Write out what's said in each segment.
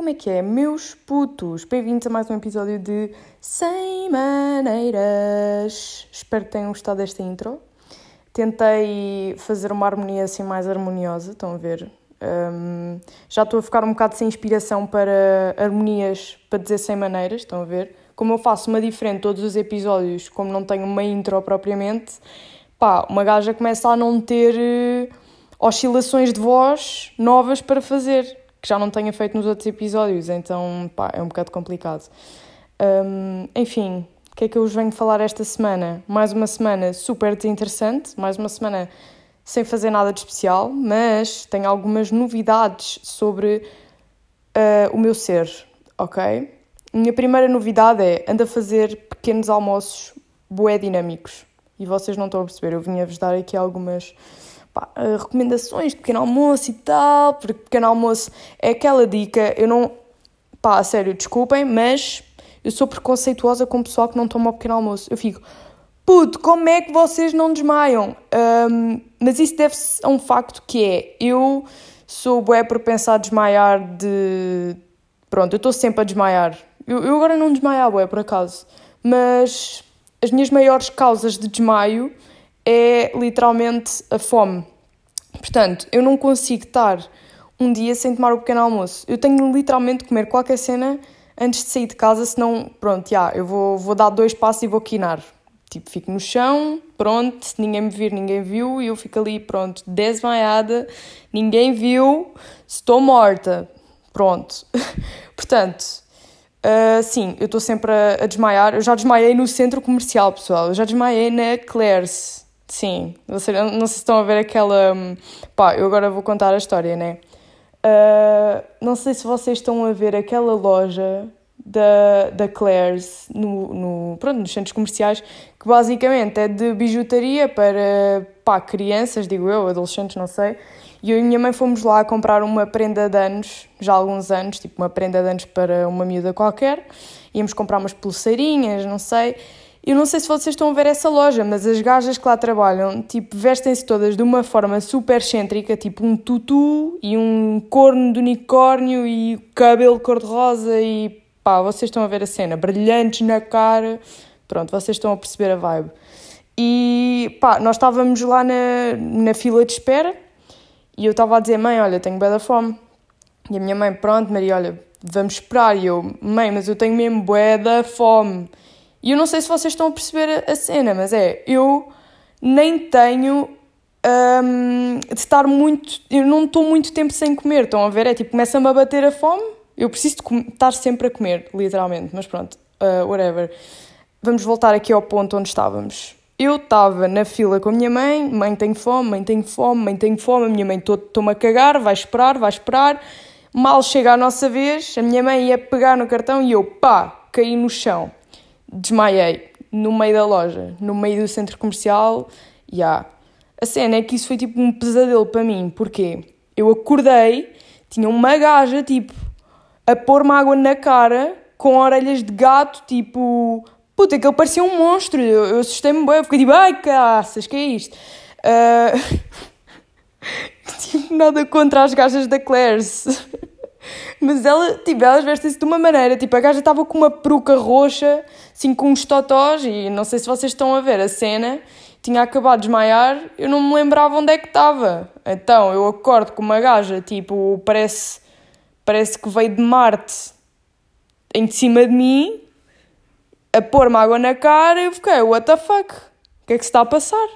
Como é que é? Meus putos, bem-vindos a mais um episódio de Sem Maneiras. Espero que tenham gostado desta intro. Tentei fazer uma harmonia assim mais harmoniosa, estão a ver? Um, já estou a ficar um bocado sem inspiração para harmonias para dizer sem maneiras, estão a ver? Como eu faço uma diferente todos os episódios, como não tenho uma intro propriamente, pá, uma gaja começa a não ter uh, oscilações de voz novas para fazer que já não tenha feito nos outros episódios, então pá, é um bocado complicado. Um, enfim, o que é que eu vos venho falar esta semana? Mais uma semana super desinteressante, mais uma semana sem fazer nada de especial, mas tenho algumas novidades sobre uh, o meu ser, ok? Minha primeira novidade é ando a fazer pequenos almoços bué dinâmicos. E vocês não estão a perceber, eu vinha-vos dar aqui algumas pá, eh, recomendações de pequeno almoço e tal, porque pequeno almoço é aquela dica, eu não, pá, a sério, desculpem, mas eu sou preconceituosa com o pessoal que não toma o pequeno almoço. Eu fico, puto, como é que vocês não desmaiam? Um, mas isso deve-se a um facto que é, eu sou bué por pensar desmaiar de... Pronto, eu estou sempre a desmaiar. Eu, eu agora não desmaio bué, por acaso. Mas as minhas maiores causas de desmaio é literalmente a fome. Portanto, eu não consigo estar um dia sem tomar o pequeno almoço. Eu tenho literalmente de comer qualquer cena antes de sair de casa, senão, pronto, já, eu vou, vou dar dois passos e vou quinar. Tipo, fico no chão, pronto, ninguém me vir, ninguém viu, e eu fico ali, pronto, desmaiada, ninguém viu, estou morta. Pronto. Portanto, uh, sim, eu estou sempre a, a, desmaiar. Eu já desmaiei no centro comercial, pessoal. Eu já desmaiei na Claire's. Sim, você, não se estão a ver aquela. Hum, pá, eu agora vou contar a história, né? Uh, não sei se vocês estão a ver aquela loja da, da Claire's no, no, pronto, nos centros comerciais, que basicamente é de bijutaria para pá, crianças, digo eu, adolescentes, não sei. E eu e minha mãe fomos lá comprar uma prenda de anos, já há alguns anos, tipo uma prenda de anos para uma miúda qualquer. Íamos comprar umas pulseirinhas, não sei. Eu não sei se vocês estão a ver essa loja, mas as gajas que lá trabalham, tipo, vestem-se todas de uma forma super excêntrica, tipo um tutu e um corno de unicórnio e cabelo cor-de-rosa e pá, vocês estão a ver a cena, brilhantes na cara, pronto, vocês estão a perceber a vibe. E pá, nós estávamos lá na, na fila de espera e eu estava a dizer, mãe, olha, tenho da fome. E a minha mãe, pronto, Maria, olha, vamos esperar. E eu, mãe, mas eu tenho mesmo bué da fome. E eu não sei se vocês estão a perceber a, cena, mas é, eu nem tenho um, de estar muito. Eu não estou muito tempo sem comer, estão a ver? É tipo, começa-me a bater a fome, eu preciso de estar sempre a comer, literalmente, mas pronto, uh, whatever. Vamos voltar aqui ao ponto onde estávamos. Eu estava na fila com a minha mãe, mãe tenho fome, mãe tenho fome, mãe tenho fome, a minha mãe estou-me a cagar, vai esperar, vai esperar. Mal chega a nossa vez, a minha mãe ia pegar no cartão e eu, pá, caí no chão desmaiei no meio da loja, no meio do centro comercial. Yeah. A cena é que isso foi tipo um pesadelo para mim, porque eu acordei, tinha uma gaja tipo a pôr-me água na cara com orelhas de gato, tipo. Puta, que ele parecia um monstro. Eu, eu assustei-me bem, eu fiquei tipo, ai caças, que é isto? Uh... tipo, nada contra as gajas da Claire's. Mas ela, tipo, elas vestem-se de uma maneira, tipo, a gaja estava com uma peruca roxa, assim, com uns totós, e não sei se vocês estão a ver a cena, tinha acabado de desmaiar, eu não me lembrava onde é que estava. Então, eu acordo com uma gaja, tipo, parece, parece que veio de Marte em cima de mim, a pôr-me água na cara, e eu fiquei, what the fuck? O que é que se está a passar?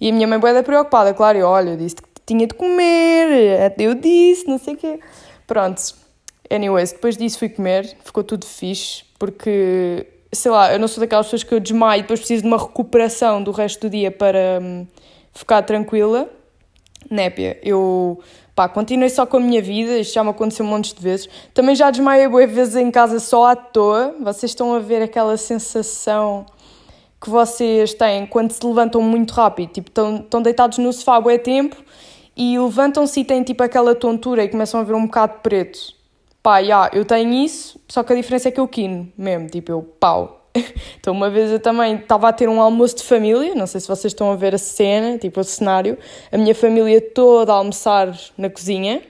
E a minha mãe foi preocupada, claro, eu, olha, eu disse que tinha de comer, eu disse, não sei o quê. Pronto. Anyways, depois disso fui comer, ficou tudo fixe, porque, sei lá, eu não sou daquelas pessoas que eu desmaio e depois preciso de uma recuperação do resto do dia para hum, ficar tranquila. Népia, eu pá, continuei só com a minha vida, isto já me aconteceu um monte de vezes. Também já desmaiei boas vezes em casa só à toa. Vocês estão a ver aquela sensação que vocês têm quando se levantam muito rápido, tipo, estão, estão deitados no sofá há tempo e levantam-se e têm tipo aquela tontura e começam a ver um bocado preto. Pá, yeah, eu tenho isso, só que a diferença é que eu quino mesmo, tipo, eu pau. Então, uma vez eu também estava a ter um almoço de família, não sei se vocês estão a ver a cena, tipo, o cenário, a minha família toda a almoçar na cozinha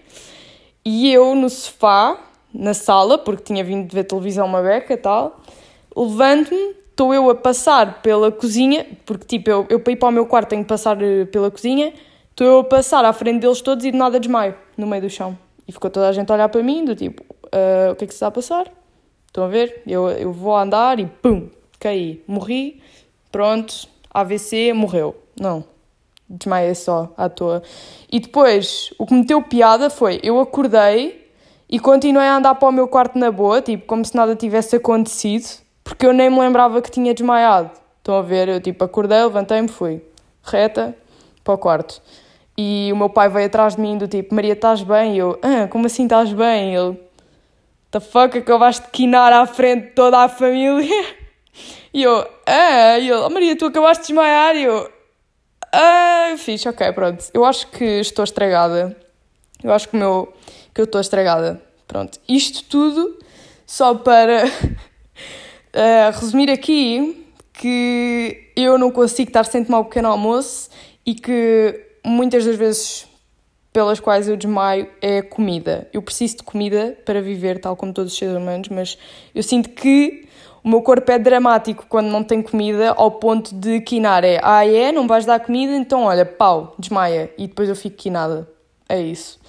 e eu no sofá, na sala, porque tinha vindo de ver televisão uma beca e tal. Levanto-me, estou eu a passar pela cozinha, porque tipo, eu, eu para ir para o meu quarto tenho que passar eh, pela cozinha, estou eu a passar à frente deles todos e de nada desmaio, no meio do chão. E ficou toda a gente a olhar para mim, do tipo, uh, o que é que se está a passar? Estão a ver? Eu, eu vou andar e pum, caí, morri, pronto, AVC, morreu. Não, desmaiei só à toa. E depois, o que me deu piada foi, eu acordei e continuei a andar para o meu quarto na boa, tipo, como se nada tivesse acontecido, porque eu nem me lembrava que tinha desmaiado. Estão a ver? Eu, tipo, acordei, levantei-me, fui reta para o quarto. E o meu pai veio atrás de mim do tipo, Maria, estás bem? E eu, ah, como assim estás bem? E ele, the fuck, acabaste de quinar à frente de toda a família? E eu, ah, e ele, oh, Maria, tu acabaste de desmaiar? E eu, ah, fixe, ok, pronto. Eu acho que estou estragada. Eu acho que, o meu, que eu estou estragada. Pronto. Isto tudo só para uh, resumir aqui que eu não consigo estar sem tomar um pequeno almoço e que muitas das vezes pelas quais eu desmaio é comida. Eu preciso de comida para viver, tal como todos os seres humanos, mas eu sinto que o meu corpo é dramático quando não tem comida, ao ponto de quinar. É, ah, é, não vais dar comida, então olha, pau, desmaia. E depois eu fico quinada. É isso.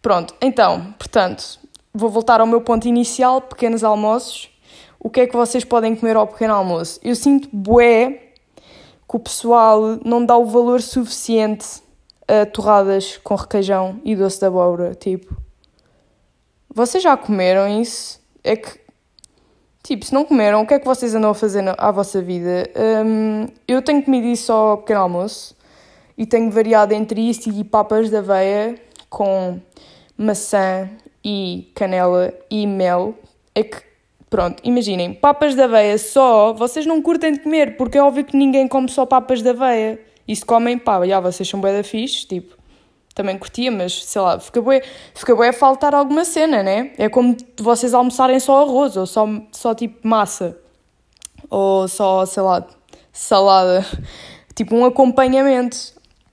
Pronto, então, portanto, vou voltar ao meu ponto inicial, pequenos almoços. O que é que vocês podem comer ao pequeno almoço? Eu sinto bué que o pessoal não dá o valor suficiente a torradas com requeijão e doce de abóbora, tipo. Vocês já comeram isso? É que, tipo, se não comeram, o que é que vocês andam a fazer à vossa vida? Um, eu tenho comido isso ao pequeno almoço e tenho variado entre isso e papas de aveia com maçã e canela e mel. É que Pronto, imaginem, papas de aveia só, vocês não curtem de comer, porque é óbvio que ninguém come só papas de aveia. E se comem, pá, já, vocês são bué da fixe, tipo, também curtia, mas sei lá, fica bué, fica bué a faltar alguma cena, né? É como vocês almoçarem só arroz, ou só, só tipo massa, ou só, sei lá, salada, tipo um acompanhamento.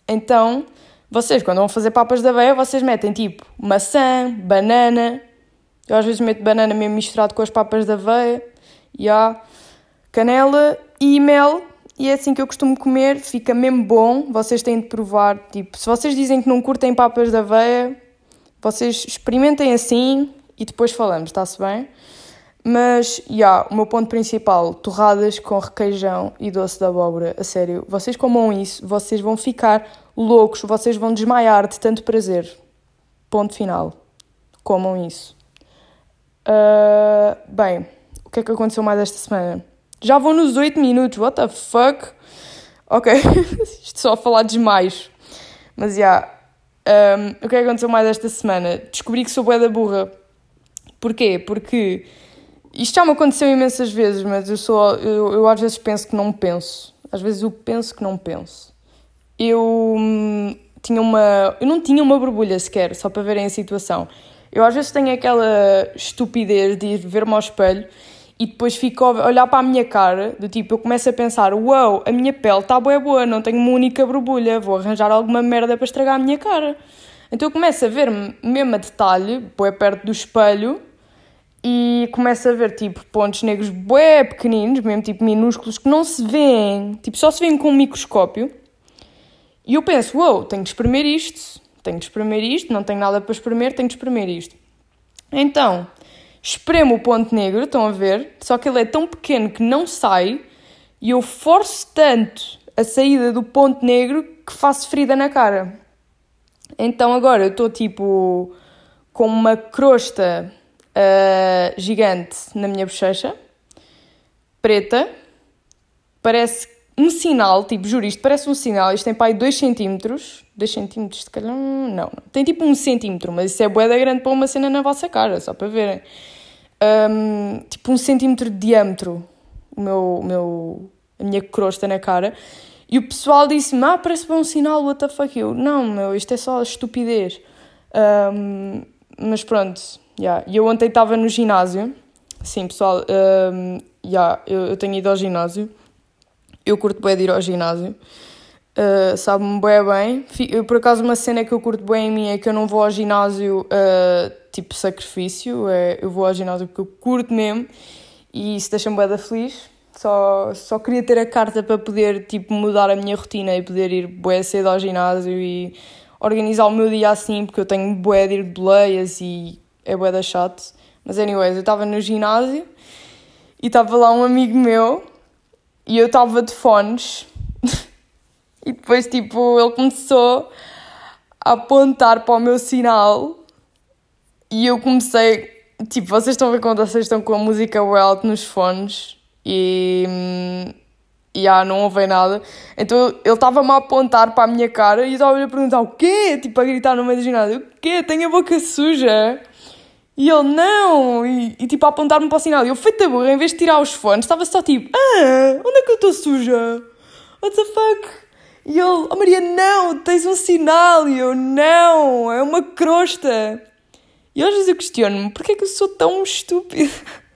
Então, vocês, quando vão fazer papas de aveia, vocês metem tipo maçã, banana, eu às vezes meto banana mesmo misturado com as papas da aveia, e há canela e mel, e é assim que eu costumo comer, fica mesmo bom, vocês têm de provar, tipo, se vocês dizem que não curtem papas da aveia, vocês experimentem assim e depois falamos, está-se bem? Mas, já, yeah, o meu ponto principal, torradas com requeijão e doce de abóbora, a sério, vocês comam isso, vocês vão ficar loucos, vocês vão desmaiar de tanto prazer. Ponto final. Comam isso. Uh, bem, o que é que aconteceu mais esta semana? Já vou nos 8 minutos, what the fuck? Ok, isto só a falar demais. Mas já, yeah, um, o que é que aconteceu mais esta semana? Descobri que sou bué da burra. Porquê? Porque isto já me aconteceu imensas vezes, mas eu, sou, eu, eu às vezes penso que não penso. Às vezes eu penso que não penso. Eu hum, tinha uma. Eu não tinha uma borbulha sequer, só para verem a situação. Eu às vezes tenho aquela estupidez de ir ver-me ao espelho e depois fico a olhar para a minha cara, do tipo, eu começo a pensar, uau, wow, a minha pele está boa boa, não tenho uma única borbulha, vou arranjar alguma merda para estragar a minha cara. Então eu começo a ver-me mesmo a detalhe, bué perto do espelho, e começo a ver, tipo, pontos negros bué pequeninos, mesmo tipo minúsculos, que não se veem, tipo, só se veem com um microscópio. E eu penso, uau, wow, tenho de espremer isto tenho de espremer isto, não tenho nada para espremer, tenho de espremer isto. Então, espremo o ponto negro, estão a ver? Só que ele é tão pequeno que não sai e eu forço tanto a saída do ponto negro que faço ferida na cara. Então agora eu estou tipo com uma crosta uh, gigante na minha bochecha, preta, parece um sinal, tipo, juro, isto parece um sinal, isto tem pai 2 centímetros, 2 centímetros, se calhar, não, não, tem tipo 1 um centímetro, mas isso é boeda grande para uma cena na vossa cara, só para verem. Um, tipo 1 um centímetro de diâmetro, o meu, o meu, a minha crosta na cara, e o pessoal disse-me, ah, parece bom sinal, what the fuck, eu, não, meu, isto é só estupidez. Um, mas pronto, yeah. e eu ontem estava no ginásio, sim, pessoal, um, yeah, eu, eu tenho ido ao ginásio, eu curto bem de ir ao ginásio. Uh, Sabe-me bem bem. Por acaso, uma cena que eu curto bem em mim é que eu não vou ao ginásio uh, tipo sacrifício. É, eu vou ao ginásio porque eu curto mesmo e isso deixa-me bem feliz. Só, só queria ter a carta para poder tipo, mudar a minha rotina e poder ir bué cedo ao ginásio e organizar o meu dia assim, porque eu tenho bué de ir de boleias e é bué da chato. Mas anyways, eu estava no ginásio e estava lá um amigo meu e eu estava de fones e depois tipo ele começou a apontar para o meu sinal e eu comecei tipo, vocês estão a ver quando vocês estão com a música alto nos fones e. E ah, não ouvem nada. Então ele estava-me a apontar para a minha cara e eu estava a perguntar o quê? Tipo, a gritar no meio do ginásio: o quê? Tenho a boca suja? E ele, não! E, e tipo, a apontar-me para o sinal. E eu, feita burra, em vez de tirar os fones, estava só tipo: ah, onde é que eu estou suja? What the fuck? E ele, oh Maria, não, tens um sinal. E eu, não, é uma crosta. E às vezes eu questiono-me: porquê é que eu sou tão estúpida?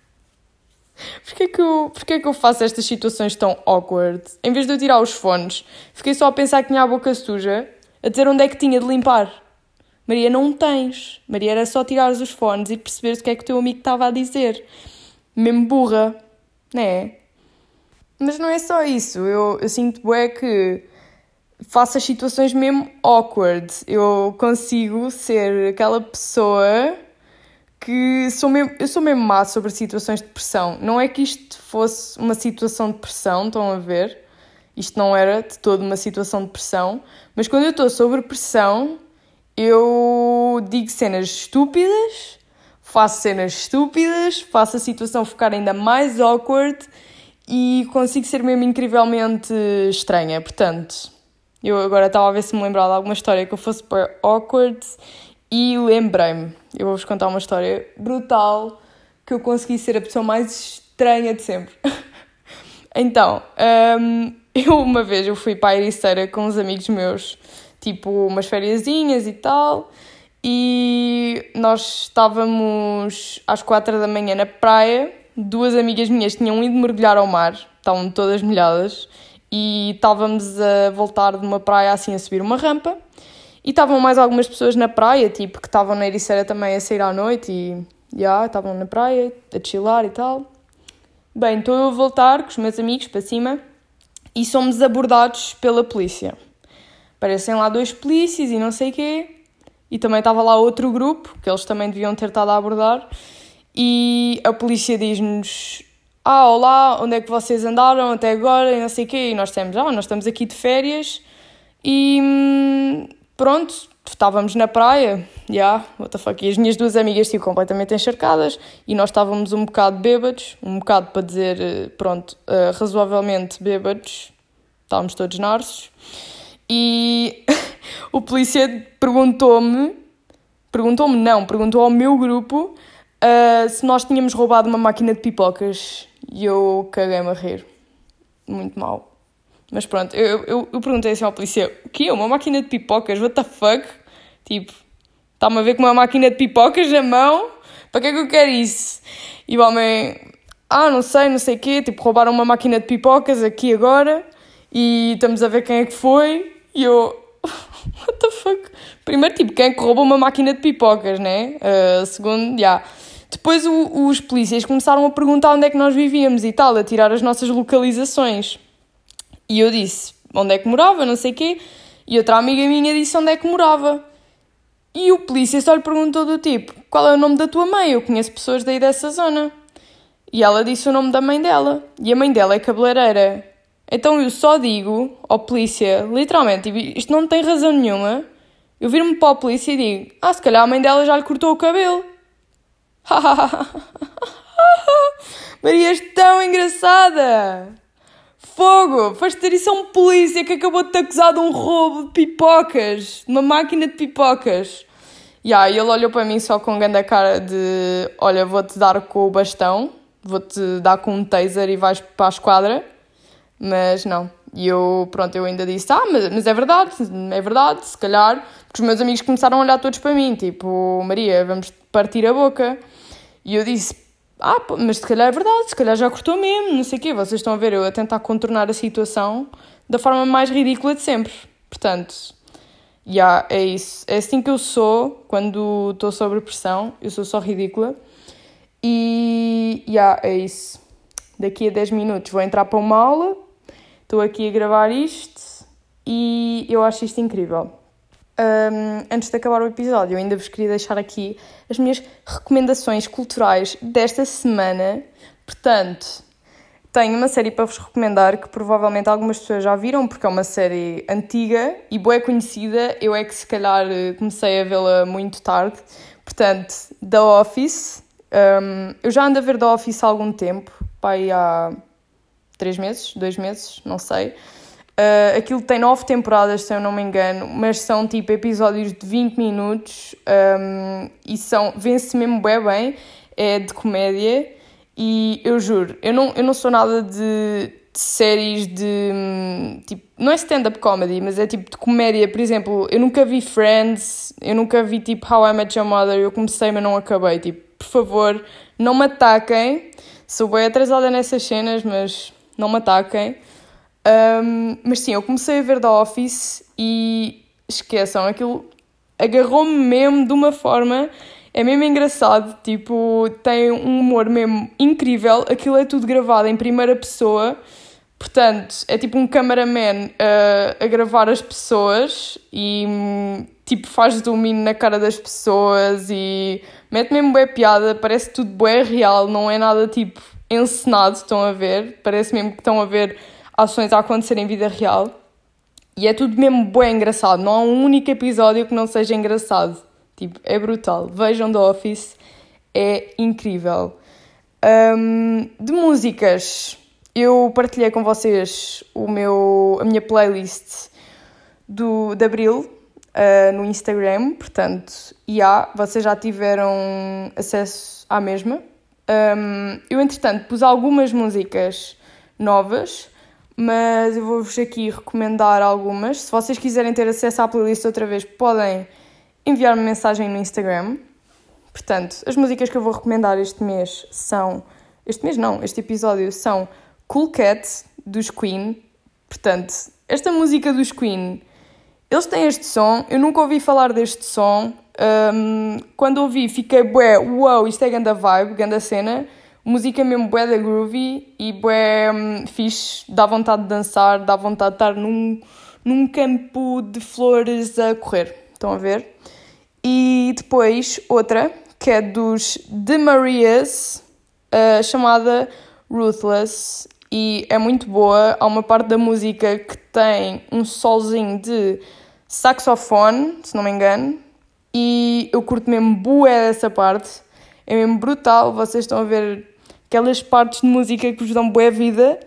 Porquê que, eu, porquê que eu faço estas situações tão awkward? Em vez de eu tirar os fones, fiquei só a pensar que tinha a boca suja, a dizer onde é que tinha de limpar. Maria, não tens. Maria, era só tirares os fones e perceberes o que é que o teu amigo estava a dizer. Mesmo burra, não é? Mas não é só isso. Eu, eu sinto é que faço as situações mesmo awkward. Eu consigo ser aquela pessoa que sou mesmo, eu sou mesmo má sobre situações de pressão. Não é que isto fosse uma situação de pressão, estão a ver? Isto não era de toda uma situação de pressão, mas quando eu estou sobre pressão, eu digo cenas estúpidas, faço cenas estúpidas, faço a situação ficar ainda mais awkward e consigo ser mesmo incrivelmente estranha. Portanto, eu agora estava a ver se me lembrava de alguma história que eu fosse super awkward e lembrei-me, eu vou-vos contar uma história brutal que eu consegui ser a pessoa mais estranha de sempre. então, um, eu uma vez eu fui para a Ericeira com uns amigos meus, tipo umas fériasinhas e tal, e nós estávamos às quatro da manhã na praia, duas amigas minhas tinham ido mergulhar ao mar, estavam todas molhadas, e estávamos a voltar de uma praia assim a subir uma rampa, e estavam mais algumas pessoas na praia, tipo, que estavam na Ericeira também a sair à noite e, já, estavam na praia a chilar e tal. Bem, estou eu a voltar com os meus amigos para cima e somos abordados pela polícia. Parecem lá dois polícias e não sei quê. E também estava lá outro grupo, que eles também deviam ter estado a abordar. E a polícia diz-nos: Ah, olá, onde é que vocês andaram até agora? E não sei o quê. E nós temos: Ah, nós estamos aqui de férias e hum, pronto, estávamos na praia, já, yeah, what the fuck, e as minhas duas amigas estiveram completamente encharcadas e nós estávamos um bocado bêbados, um bocado para dizer, eh, pronto, uh, razoavelmente bêbados, estávamos todos narsos, e o polícia perguntou-me, perguntou-me não, perguntou ao meu grupo uh, se nós tínhamos roubado uma máquina de pipocas e eu caguei-me a rir, muito mal. Mas pronto, eu, eu, eu perguntei assim ao polícia: o que é? Uma máquina de pipocas? What the fuck? Tipo, está-me a ver com uma máquina de pipocas na mão? Para que é que eu quero isso? E o homem: ah, não sei, não sei o quê. Tipo, roubaram uma máquina de pipocas aqui agora e estamos a ver quem é que foi. E eu: what the fuck? Primeiro, tipo, quem é que roubou uma máquina de pipocas, né? Uh, segundo, já. Yeah. Depois o, os polícias começaram a perguntar onde é que nós vivíamos e tal, a tirar as nossas localizações. E eu disse onde é que morava, não sei o quê, e outra amiga minha disse onde é que morava. E o polícia só lhe perguntou do tipo, qual é o nome da tua mãe? Eu conheço pessoas daí dessa zona. E ela disse o nome da mãe dela. E a mãe dela é cabeleireira. Então eu só digo ao polícia, literalmente, isto não tem razão nenhuma. Eu viro-me para a polícia e digo, ah, se calhar a mãe dela já lhe cortou o cabelo. Maria, és tão engraçada! Fogo! Foste ter isso a um polícia que acabou de te acusar de um roubo de pipocas, de uma máquina de pipocas. Yeah, e ele olhou para mim só com grande cara de: Olha, vou-te dar com o bastão, vou-te dar com um taser e vais para a esquadra. Mas não. E eu, pronto, eu ainda disse: Ah, mas, mas é verdade, é verdade, se calhar. Porque os meus amigos começaram a olhar todos para mim, tipo: Maria, vamos partir a boca. E eu disse: ah, mas se calhar é verdade, se calhar já cortou mesmo, não sei o quê. Vocês estão a ver eu a tentar contornar a situação da forma mais ridícula de sempre. Portanto, já, yeah, é isso. É assim que eu sou quando estou sob pressão. Eu sou só ridícula. E, já, yeah, é isso. Daqui a 10 minutos vou entrar para uma aula. Estou aqui a gravar isto e eu acho isto incrível. Um, antes de acabar o episódio, eu ainda vos queria deixar aqui as minhas recomendações culturais desta semana. Portanto, tenho uma série para vos recomendar que provavelmente algumas pessoas já viram, porque é uma série antiga e boa conhecida. Eu é que se calhar comecei a vê-la muito tarde. Portanto, The Office. Um, eu já ando a ver The Office há algum tempo, pai, há três meses, dois meses, não sei. Uh, aquilo tem nove temporadas, se eu não me engano, mas são tipo episódios de 20 minutos um, e são. vê-se mesmo bem bem, é de comédia e eu juro, eu não, eu não sou nada de, de séries de. tipo, não é stand-up comedy, mas é tipo de comédia. Por exemplo, eu nunca vi Friends, eu nunca vi tipo How I Met Your Mother, eu comecei, mas não acabei. Tipo, por favor, não me ataquem. Sou bem atrasada nessas cenas, mas não me ataquem. Um, mas sim, eu comecei a ver The Office e esqueçam, aquilo agarrou-me mesmo de uma forma. É mesmo engraçado, tipo, tem um humor mesmo incrível. Aquilo é tudo gravado em primeira pessoa, portanto, é tipo um cameraman uh, a gravar as pessoas e tipo faz domínio na cara das pessoas e mete mesmo boa piada. Parece tudo bem real, não é nada tipo encenado. Estão a ver, parece mesmo que estão a ver ações a acontecer em vida real. E é tudo mesmo bem engraçado. Não há um único episódio que não seja engraçado. Tipo, é brutal. Vejam The Office, é incrível. Um, de músicas, eu partilhei com vocês o meu, a minha playlist do, de Abril uh, no Instagram, portanto, e há, vocês já tiveram acesso à mesma. Um, eu, entretanto, pus algumas músicas novas mas eu vou-vos aqui recomendar algumas. Se vocês quiserem ter acesso à playlist outra vez, podem enviar-me mensagem no Instagram. Portanto, as músicas que eu vou recomendar este mês são. Este mês não, este episódio são Cool Cat, dos Queen. Portanto, esta música dos Queen, eles têm este som, eu nunca ouvi falar deste som. Um, quando ouvi, fiquei bué, wow, isto é ganda vibe, ganda cena. Música mesmo bué da groovy e bué um, fixe, dá vontade de dançar, dá vontade de estar num, num campo de flores a correr, estão a ver? E depois outra, que é dos The Marias, uh, chamada Ruthless, e é muito boa, há uma parte da música que tem um solzinho de saxofone, se não me engano, e eu curto mesmo bué dessa parte, é mesmo brutal, vocês estão a ver aquelas partes de música que vos dão boa vida,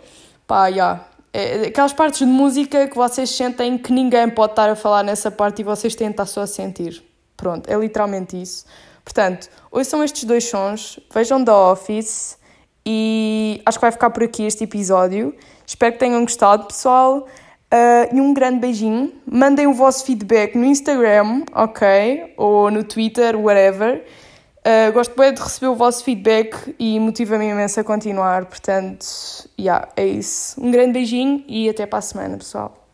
pá, já. Yeah. É, aquelas partes de música que vocês sentem que ninguém pode estar a falar nessa parte e vocês têm de estar só a sentir. Pronto, é literalmente isso. Portanto, hoje são estes dois sons, vejam The Office e acho que vai ficar por aqui este episódio. Espero que tenham gostado, pessoal. Uh, e um grande beijinho. Mandem o vosso feedback no Instagram, ok? Ou no Twitter, whatever. Uh, gosto bem de receber o vosso feedback e motiva-me imenso a continuar. Portanto, yeah, é isso. Um grande beijinho e até para a semana, pessoal.